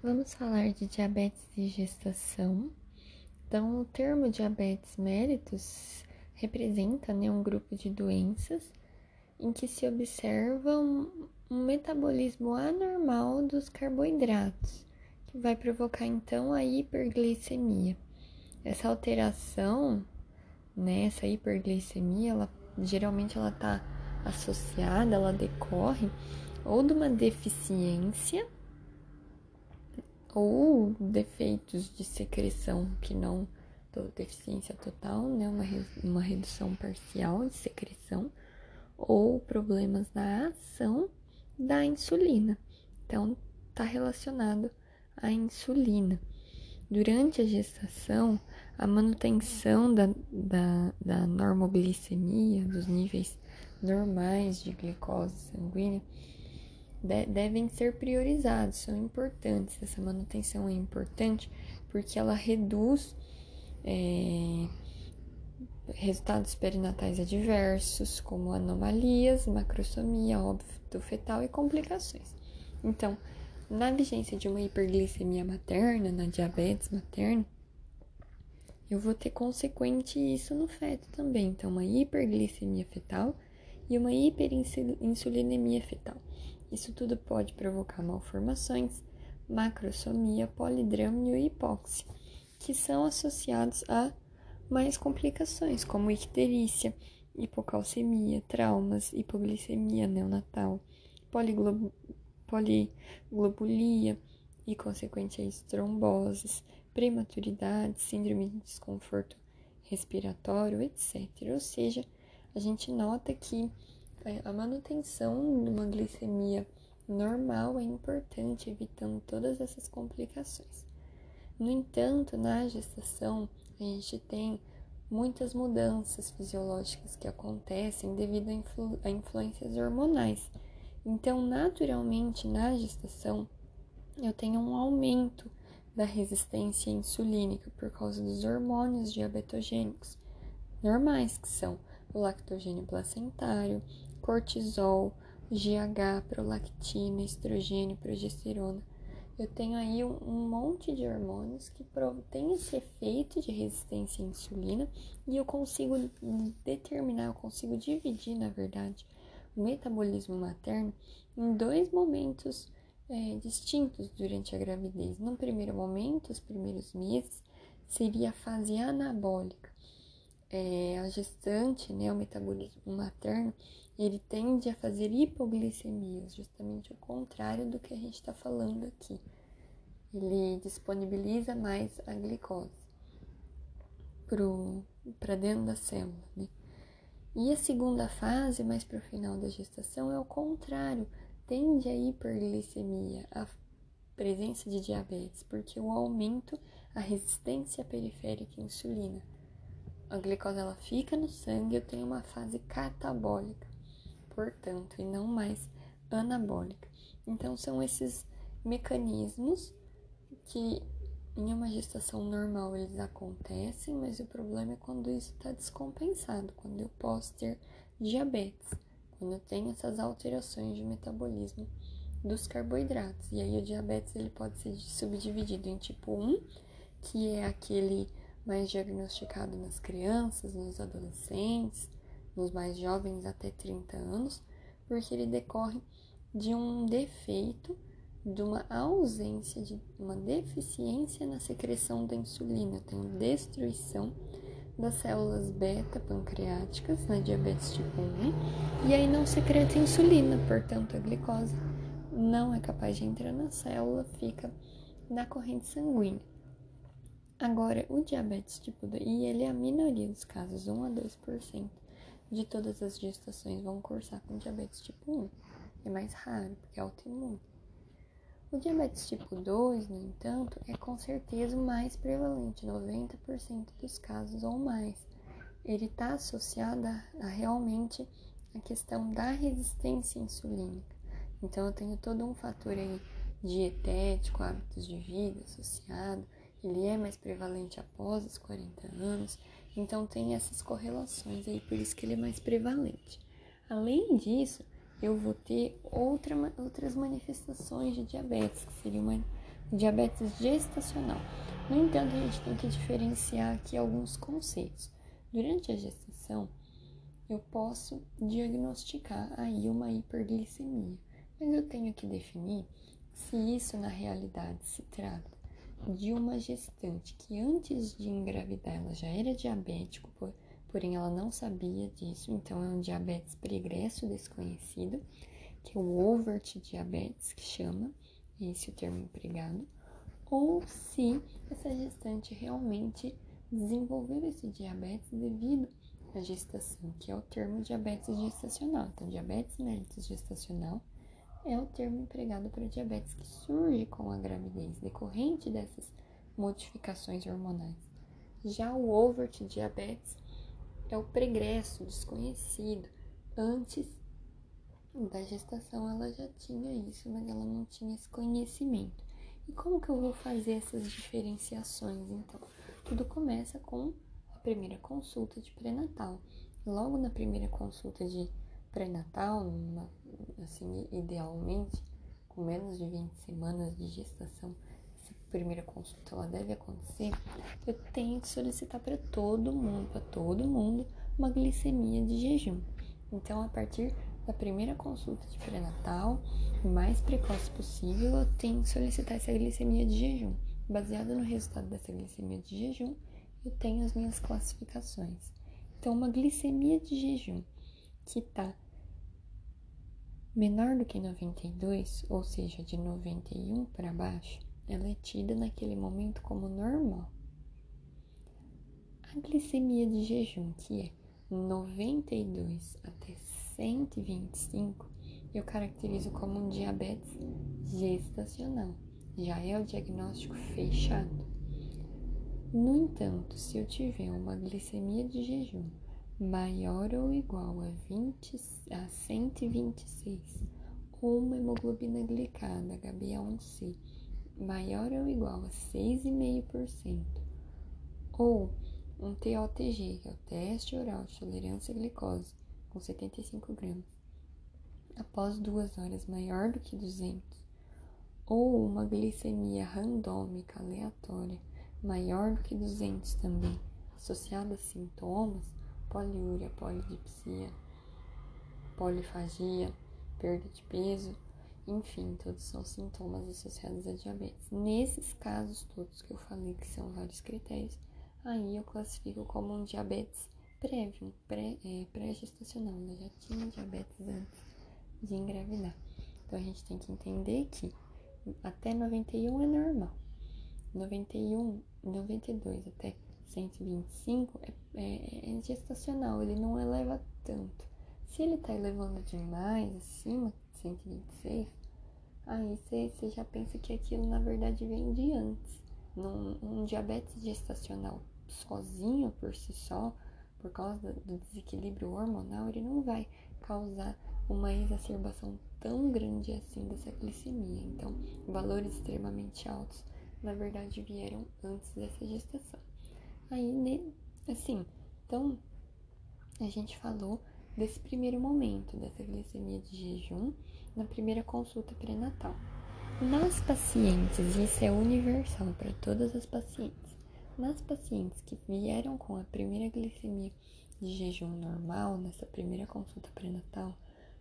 Vamos falar de diabetes de gestação. Então, o termo diabetes mellitus representa né, um grupo de doenças em que se observa um, um metabolismo anormal dos carboidratos, que vai provocar então a hiperglicemia. Essa alteração, né, essa hiperglicemia, ela, geralmente ela está associada, ela decorre ou de uma deficiência ou defeitos de secreção que não deficiência total, né, uma, uma redução parcial de secreção ou problemas na ação da insulina. Então, está relacionado à insulina. Durante a gestação, a manutenção da, da, da normoglicemia, dos níveis normais de glicose sanguínea, de, devem ser priorizados, são importantes. Essa manutenção é importante porque ela reduz é, resultados perinatais adversos, como anomalias, macrosomia, óbito fetal e complicações. Então, na vigência de uma hiperglicemia materna, na diabetes materna, eu vou ter consequente isso no feto também. Então, uma hiperglicemia fetal e uma hiperinsulinemia fetal. Isso tudo pode provocar malformações, macrosomia, polidrâmio e hipóxia, que são associados a mais complicações, como icterícia, hipocalcemia, traumas, hipoglicemia neonatal, poliglo poliglobulia e consequentes tromboses, prematuridade, síndrome de desconforto respiratório, etc. Ou seja, a gente nota que a manutenção de uma glicemia normal é importante, evitando todas essas complicações. No entanto, na gestação, a gente tem muitas mudanças fisiológicas que acontecem devido a, influ a influências hormonais. Então, naturalmente, na gestação, eu tenho um aumento da resistência insulínica por causa dos hormônios diabetogênicos normais, que são o lactogênio placentário, cortisol, GH, prolactina, estrogênio, progesterona. Eu tenho aí um, monte de hormônios que têm esse efeito de resistência à insulina e eu consigo determinar, eu consigo dividir, na verdade, o metabolismo materno em dois momentos é, distintos durante a gravidez. No primeiro momento, os primeiros meses, seria a fase anabólica. É, a gestante, né, o metabolismo materno, ele tende a fazer hipoglicemias, justamente o contrário do que a gente está falando aqui. Ele disponibiliza mais a glicose para dentro da célula, né? E a segunda fase, mais para o final da gestação, é o contrário, tende a hiperglicemia, a presença de diabetes, porque o aumento, a resistência periférica à insulina. A glicose ela fica no sangue, eu tenho uma fase catabólica portanto, e não mais anabólica. Então, são esses mecanismos que em uma gestação normal eles acontecem, mas o problema é quando isso está descompensado, quando eu posso ter diabetes, quando eu tenho essas alterações de metabolismo dos carboidratos. E aí o diabetes ele pode ser subdividido em tipo 1, que é aquele mais diagnosticado nas crianças, nos adolescentes, nos mais jovens até 30 anos, porque ele decorre de um defeito, de uma ausência, de uma deficiência na secreção da insulina. Tem destruição das células beta pancreáticas na diabetes tipo 1 e aí não secreta insulina, portanto a glicose não é capaz de entrar na célula, fica na corrente sanguínea. Agora, o diabetes tipo 2, e ele é a minoria dos casos, 1 a 2% de todas as gestações vão cursar com diabetes tipo 1. É mais raro, porque é autoimune. O diabetes tipo 2, no entanto, é com certeza o mais prevalente, 90% dos casos ou mais. Ele está associado a, a realmente a questão da resistência insulínica. Então, eu tenho todo um fator aí dietético, hábitos de vida associado, ele é mais prevalente após os 40 anos, então tem essas correlações aí, por isso que ele é mais prevalente. Além disso, eu vou ter outra, outras manifestações de diabetes, que seria uma, diabetes gestacional. No entanto, a gente tem que diferenciar aqui alguns conceitos. Durante a gestação, eu posso diagnosticar aí uma hiperglicemia, mas eu tenho que definir se isso na realidade se trata de uma gestante que antes de engravidar ela já era diabético, porém ela não sabia disso, então é um diabetes pregresso desconhecido, que é o overt diabetes que chama, esse é o termo empregado, ou se essa gestante realmente desenvolveu esse diabetes devido à gestação, que é o termo diabetes gestacional. Então, diabetes mellitus gestacional é o termo empregado para diabetes que surge com a gravidez, decorrente dessas modificações hormonais. Já o overt diabetes é o pregresso desconhecido. Antes da gestação ela já tinha isso, mas ela não tinha esse conhecimento. E como que eu vou fazer essas diferenciações então? Tudo começa com a primeira consulta de pré-natal. Logo na primeira consulta de pré-natal, assim, idealmente, com menos de 20 semanas de gestação, essa primeira consulta ela deve acontecer, eu tenho que solicitar para todo mundo, para todo mundo, uma glicemia de jejum. Então, a partir da primeira consulta de pré-natal, o mais precoce possível, eu tenho que solicitar essa glicemia de jejum. Baseado no resultado dessa glicemia de jejum, eu tenho as minhas classificações. Então, uma glicemia de jejum que está menor do que 92, ou seja, de 91 para baixo, ela é tida naquele momento como normal. A glicemia de jejum, que é 92 até 125, eu caracterizo como um diabetes gestacional. Já é o diagnóstico fechado. No entanto, se eu tiver uma glicemia de jejum maior ou igual a, 20, a 126 ou uma hemoglobina glicada HbA1c maior ou igual a 6,5% ou um TOTG, que é o teste oral de tolerância à glicose, com 75 gramas, após duas horas maior do que 200, ou uma glicemia randômica aleatória maior do que 200 também, associada a sintomas, poliúria, polidipsia, polifagia, perda de peso, enfim, todos são sintomas associados a diabetes. Nesses casos todos que eu falei, que são vários critérios, aí eu classifico como um diabetes prévio, é, pré-gestacional, pré né? já tinha diabetes antes de engravidar. Então a gente tem que entender que até 91 é normal. 91, 92 até 125 é, é, é gestacional, ele não eleva tanto. Se ele tá elevando demais, acima de 126, aí você já pensa que aquilo na verdade vem de antes. Num, um diabetes gestacional sozinho por si só, por causa do desequilíbrio hormonal, ele não vai causar uma exacerbação tão grande assim dessa glicemia. Então, valores extremamente altos, na verdade, vieram antes dessa gestação. Aí, assim, então a gente falou desse primeiro momento dessa glicemia de jejum na primeira consulta pré-natal. Nas pacientes, isso é universal para todas as pacientes. Nas pacientes que vieram com a primeira glicemia de jejum normal nessa primeira consulta pré-natal,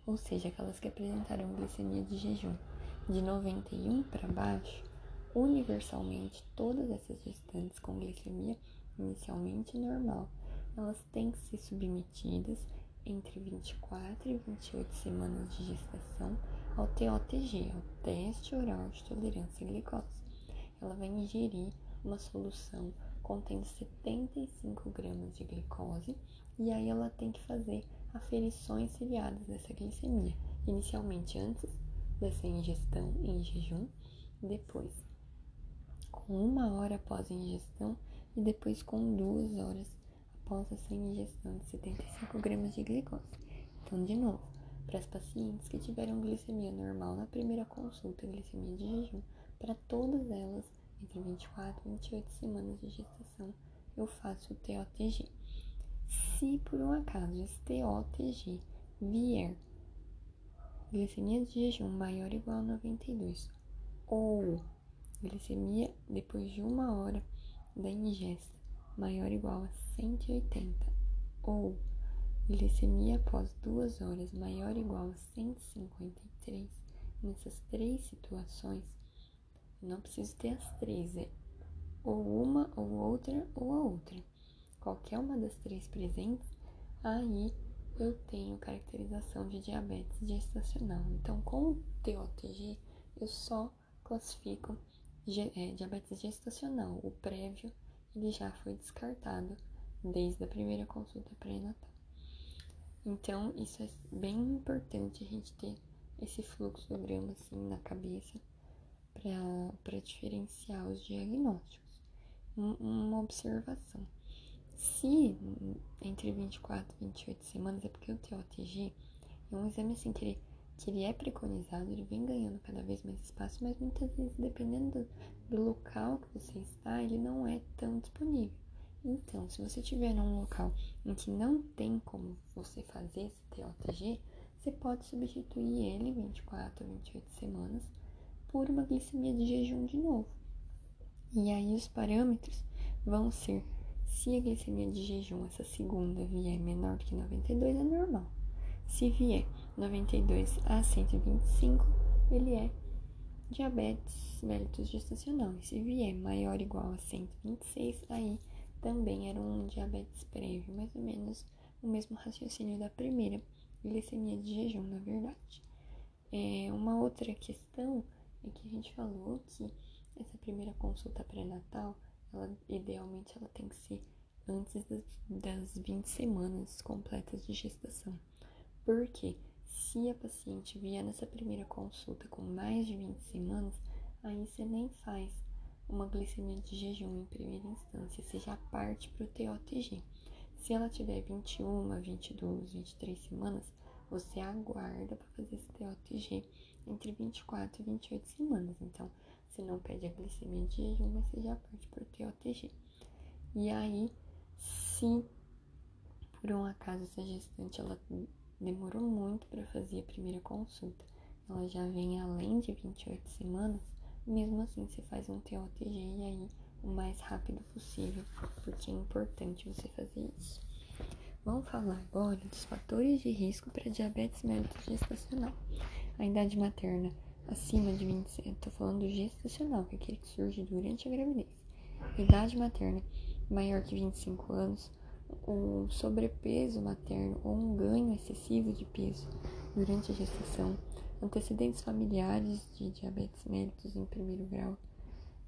ou seja, aquelas que apresentaram glicemia de jejum de 91 para baixo, universalmente todas essas gestantes com glicemia inicialmente normal, elas têm que ser submetidas entre 24 e 28 semanas de gestação ao TOTG, ao teste oral de tolerância à glicose. Ela vai ingerir uma solução contendo 75 gramas de glicose e aí ela tem que fazer aferições seriadas dessa glicemia, inicialmente antes dessa ingestão em jejum, depois com uma hora após a ingestão e depois com duas horas após essa ingestão de 75 gramas de glicose. Então, de novo, para as pacientes que tiveram glicemia normal na primeira consulta, glicemia de jejum, para todas elas, entre 24 e 28 semanas de gestação, eu faço o TOTG. Se por um acaso esse TOTG vier glicemia de jejum maior ou igual a 92 ou Glicemia depois de uma hora ingesta, maior ou igual a 180. Ou glicemia após duas horas, maior ou igual a 153. Nessas três situações, não preciso ter as três, é ou uma, ou outra, ou a outra. Qualquer uma das três presentes, aí eu tenho caracterização de diabetes gestacional. Então, com o TOTG, eu só classifico diabetes gestacional. O prévio, ele já foi descartado desde a primeira consulta pré-natal. Então, isso é bem importante a gente ter esse fluxograma assim na cabeça para diferenciar os diagnósticos. uma observação. Se entre 24 e 28 semanas, é porque o TOTG é um exame assim que ele, que ele é preconizado, ele vem ganhando cada vez mais espaço, mas muitas vezes, dependendo do, local que você está, ele não é tão disponível. Então, se você estiver num local em que não tem como você fazer esse TOTG, você pode substituir ele 24 ou 28 semanas por uma glicemia de jejum de novo. E aí os parâmetros vão ser se a glicemia de jejum, essa segunda, vier menor que 92, é normal. Se vier 92 a 125, ele é diabetes mellitus gestacional. E se vier maior ou igual a 126, aí também era um diabetes prévio, mais ou menos o mesmo raciocínio da primeira glicemia de jejum, na verdade. É, uma outra questão é que a gente falou que essa primeira consulta pré-natal ela, idealmente ela tem que ser antes das, das 20 semanas completas de gestação. Porque se a paciente vier nessa primeira consulta com mais de 20 semanas, aí você nem faz uma glicemia de jejum em primeira instância, você já parte para o TOTG. Se ela tiver 21, 22, 23 semanas, você aguarda para fazer esse TOTG entre 24 e 28 semanas. Então, você não pede a glicemia de jejum, mas você já parte para o TOTG. E aí, se por um acaso essa gestante ela demorou muito para fazer a primeira consulta, ela já vem além de 28 semanas, mesmo assim você faz um TOTG e aí o mais rápido possível, porque é importante você fazer isso. Vamos falar agora dos fatores de risco para diabetes mellitus gestacional. A idade materna acima de 26, estou falando gestacional, que é aquele que surge durante a gravidez. Idade materna maior que 25 anos, o sobrepeso materno ou um ganho excessivo de peso durante a gestação, antecedentes familiares de diabetes mellitus em primeiro grau,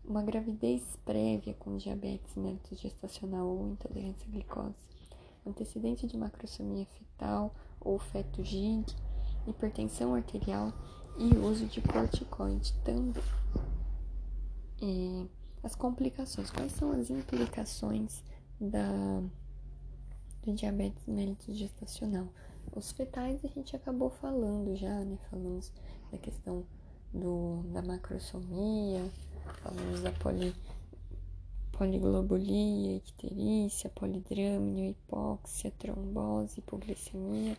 uma gravidez prévia com diabetes mellitus gestacional ou intolerância à glicose, antecedente de macrosomia fetal ou feto GIG, hipertensão arterial e uso de corticoide também. É, as complicações, quais são as implicações da, do diabetes mellitus gestacional? Os fetais a gente acabou falando já, né? Falamos da questão do, da macrosomia, falamos da poli, poliglobulia, icterícia, polidrâmino, hipóxia, trombose, hipoglicemia,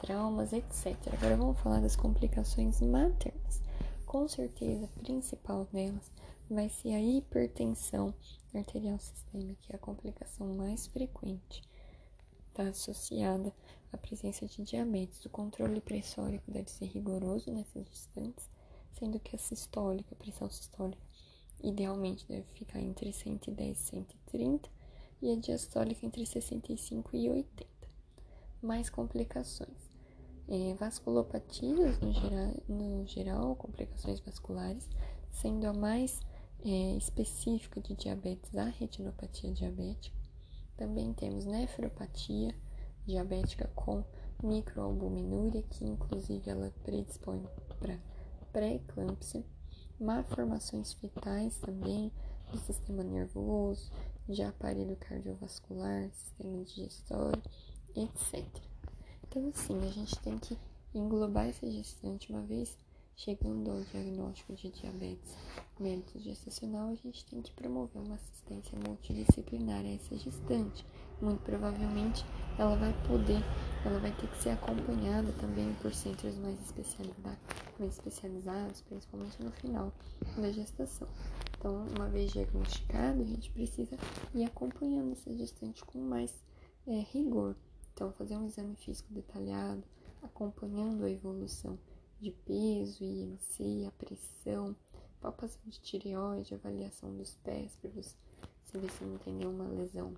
traumas, etc. Agora vamos falar das complicações maternas. Com certeza, a principal delas vai ser a hipertensão arterial sistêmica, que é a complicação mais frequente. Está associada à presença de diabetes. O controle pressórico deve ser rigoroso nessas gestantes, sendo que a sistólica, a pressão sistólica, idealmente deve ficar entre 110 e 130 e a diastólica entre 65 e 80. Mais complicações. É, vasculopatias no geral, no geral, complicações vasculares, sendo a mais é, específica de diabetes, a retinopatia diabética. Também temos nefropatia diabética com microalbuminúria, que inclusive ela predispõe para pré-eclâmpsia, malformações fetais também do sistema nervoso, de aparelho cardiovascular, sistema digestório, etc. Então, assim, a gente tem que englobar essa gestante uma vez Chegando ao diagnóstico de diabetes mellitus gestacional, a gente tem que promover uma assistência multidisciplinar a essa gestante. Muito provavelmente ela vai poder ela vai ter que ser acompanhada também por centros mais especializados, principalmente no final da gestação. Então, uma vez diagnosticado, a gente precisa ir acompanhando essa gestante com mais é, rigor. Então, fazer um exame físico detalhado, acompanhando a evolução de peso, IMC, a pressão, palpação de tireoide, avaliação dos pés, para você ver se não tem nenhuma lesão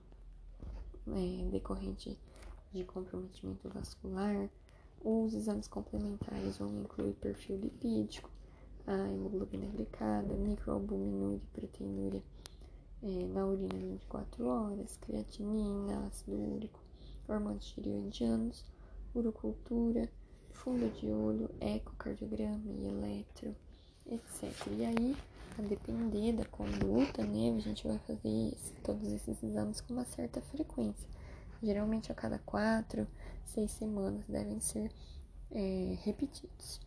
é, decorrente de comprometimento vascular. Os exames complementares vão incluir perfil lipídico, a hemoglobina glicada, microalbuminúria e proteinúria é, na urina 24 horas, creatinina, ácido úrico, hormônios tireoidianos, urocultura, fundo de olho, ecocardiograma e eletro, etc. E aí, a depender da conduta, né, a gente vai fazer todos esses exames com uma certa frequência. Geralmente a cada quatro, seis semanas devem ser é, repetidos.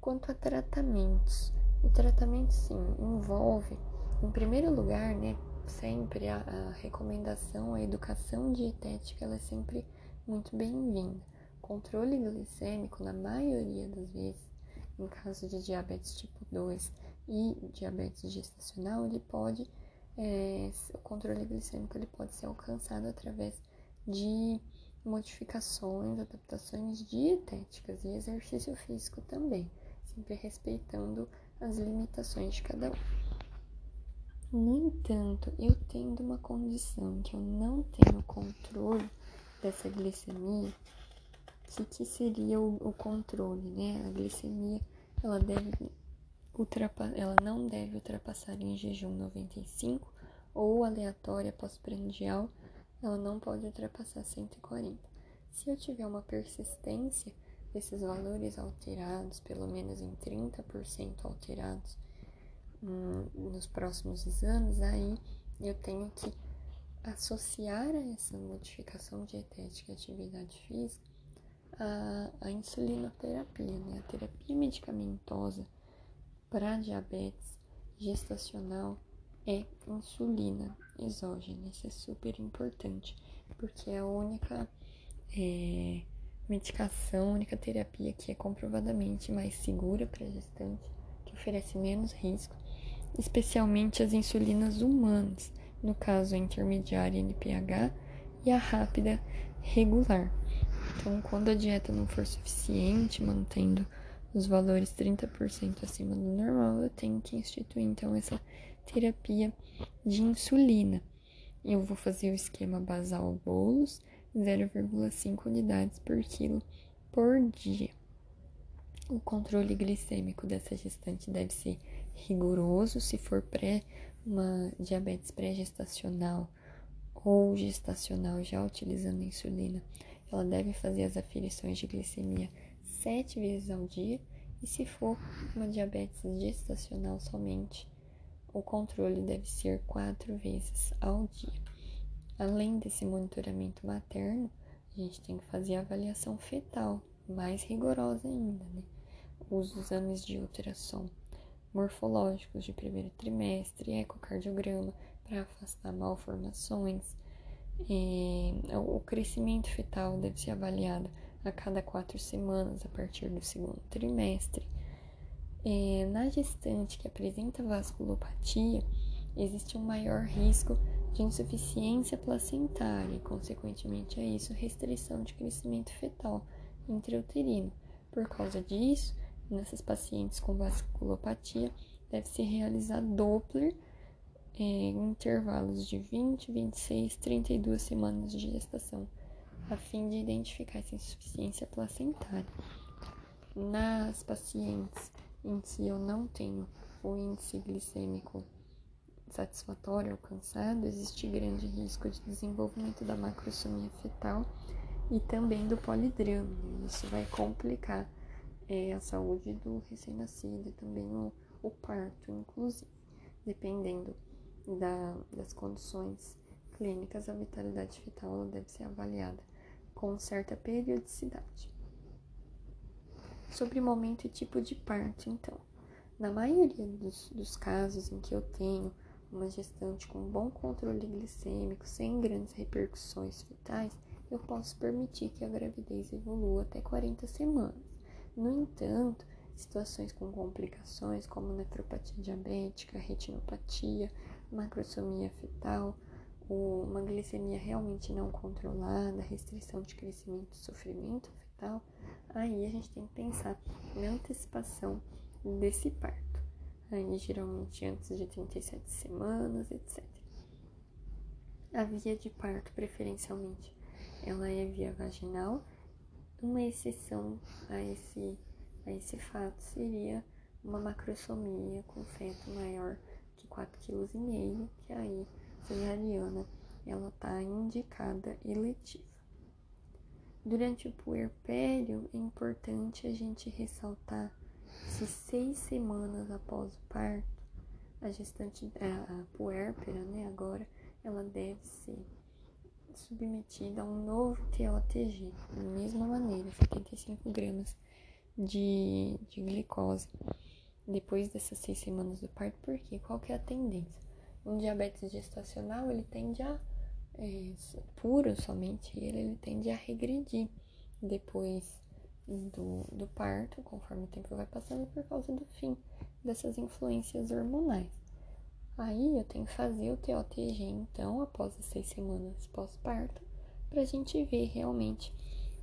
Quanto a tratamentos, o tratamento sim envolve, em primeiro lugar, né, sempre a, a recomendação, a educação dietética, ela é sempre muito bem-vinda. Controle glicêmico, na maioria das vezes, em caso de diabetes tipo 2 e diabetes gestacional, ele pode, é, o controle glicêmico ele pode ser alcançado através de modificações, adaptações dietéticas e exercício físico também, sempre respeitando as limitações de cada um. No entanto, eu tendo uma condição que eu não tenho controle dessa glicemia, o que seria o, o, controle, né? A glicemia, ela deve ela não deve ultrapassar em jejum 95 ou aleatória pós-prandial ela não pode ultrapassar 140. Se eu tiver uma persistência desses valores alterados, pelo menos em 30% alterados hum, nos próximos exames, aí eu tenho que associar a essa modificação dietética e atividade física a, a insulinoterapia, né? a terapia medicamentosa para diabetes gestacional é insulina exógena. Isso é super importante, porque é a única é, medicação, a única terapia que é comprovadamente mais segura para gestante, que oferece menos risco, especialmente as insulinas humanas, no caso a intermediária NPH e a rápida regular. Então, quando a dieta não for suficiente, mantendo os valores 30% acima do normal, eu tenho que instituir então essa terapia de insulina. Eu vou fazer o esquema basal bolos, 0,5 unidades por quilo por dia. O controle glicêmico dessa gestante deve ser rigoroso se for pré uma diabetes pré-gestacional ou gestacional já utilizando insulina. Ela deve fazer as aferições de glicemia sete vezes ao dia e se for uma diabetes gestacional somente, o controle deve ser quatro vezes ao dia. Além desse monitoramento materno, a gente tem que fazer a avaliação fetal, mais rigorosa ainda, né? Os exames de ultrassom morfológicos de primeiro trimestre, ecocardiograma para afastar malformações. É, o crescimento fetal deve ser avaliado a cada quatro semanas a partir do segundo trimestre. É, na gestante que apresenta vasculopatia, existe um maior risco de insuficiência placentária e, consequentemente a isso, restrição de crescimento fetal intrauterino. Por causa disso, nessas pacientes com vasculopatia, deve-se realizar Doppler em intervalos de 20, 26, 32 semanas de gestação, a fim de identificar essa insuficiência placentária. Nas pacientes em que eu não tenho o índice glicêmico satisfatório alcançado, existe grande risco de desenvolvimento da macrosomia fetal e também do polidrama. Isso vai complicar é, a saúde do recém-nascido e também o, o, parto, inclusive. Dependendo da, das condições clínicas, a vitalidade fetal deve ser avaliada com certa periodicidade. Sobre momento e tipo de parto, então. Na maioria dos, dos casos em que eu tenho uma gestante com bom controle glicêmico, sem grandes repercussões fetais, eu posso permitir que a gravidez evolua até 40 semanas. No entanto, situações com complicações como nefropatia diabética, retinopatia, macrosomia fetal, uma glicemia realmente não controlada, restrição de crescimento sofrimento fetal, aí a gente tem que pensar na antecipação desse parto. Aí geralmente antes de 37 semanas, etc. A via de parto, preferencialmente, ela é via vaginal. Uma exceção a esse, a esse fato seria uma macrosomia com feto maior 4,5 kg, que aí cesariana ela está indicada eletiva. Durante o puerpério é importante a gente ressaltar se seis semanas após o parto, a gestante, a, puérpera, né, agora, ela deve ser submetida a um novo TOTG, da mesma maneira, 75 gramas de, de glicose depois dessas seis semanas do parto, porque qual que é a tendência? Um diabetes gestacional, ele tende a, é, puro somente ele, ele tende a regredir depois do, do parto, conforme o tempo vai passando, por causa do fim dessas influências hormonais. Aí eu tenho que fazer o TOTG, então, após as seis semanas pós-parto, para a gente ver realmente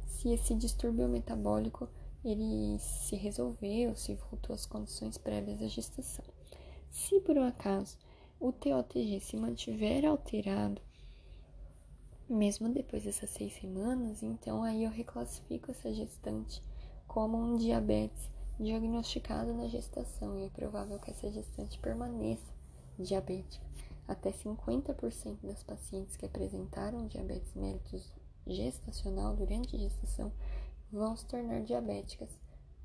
se esse distúrbio metabólico ele se resolveu, se voltou às condições prévias da gestação. Se por um acaso o TOTG se mantiver alterado, mesmo depois dessas seis semanas, então aí eu reclassifico essa gestante como um diabetes diagnosticado na gestação e é provável que essa gestante permaneça diabética. Até 50% das pacientes que apresentaram diabetes mellitus gestacional durante a gestação vão se tornar diabéticas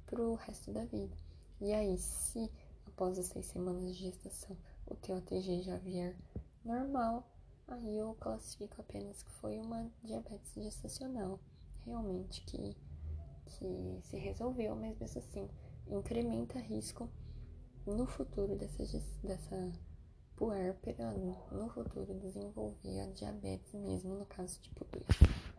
para o resto da vida. E aí, se após as seis semanas de gestação o TOTG já vier normal, aí eu classifico apenas que foi uma diabetes gestacional, realmente que, que se resolveu, mas mesmo assim incrementa risco no futuro dessa, dessa puérpera, no futuro desenvolver a diabetes mesmo, no caso tipo 2.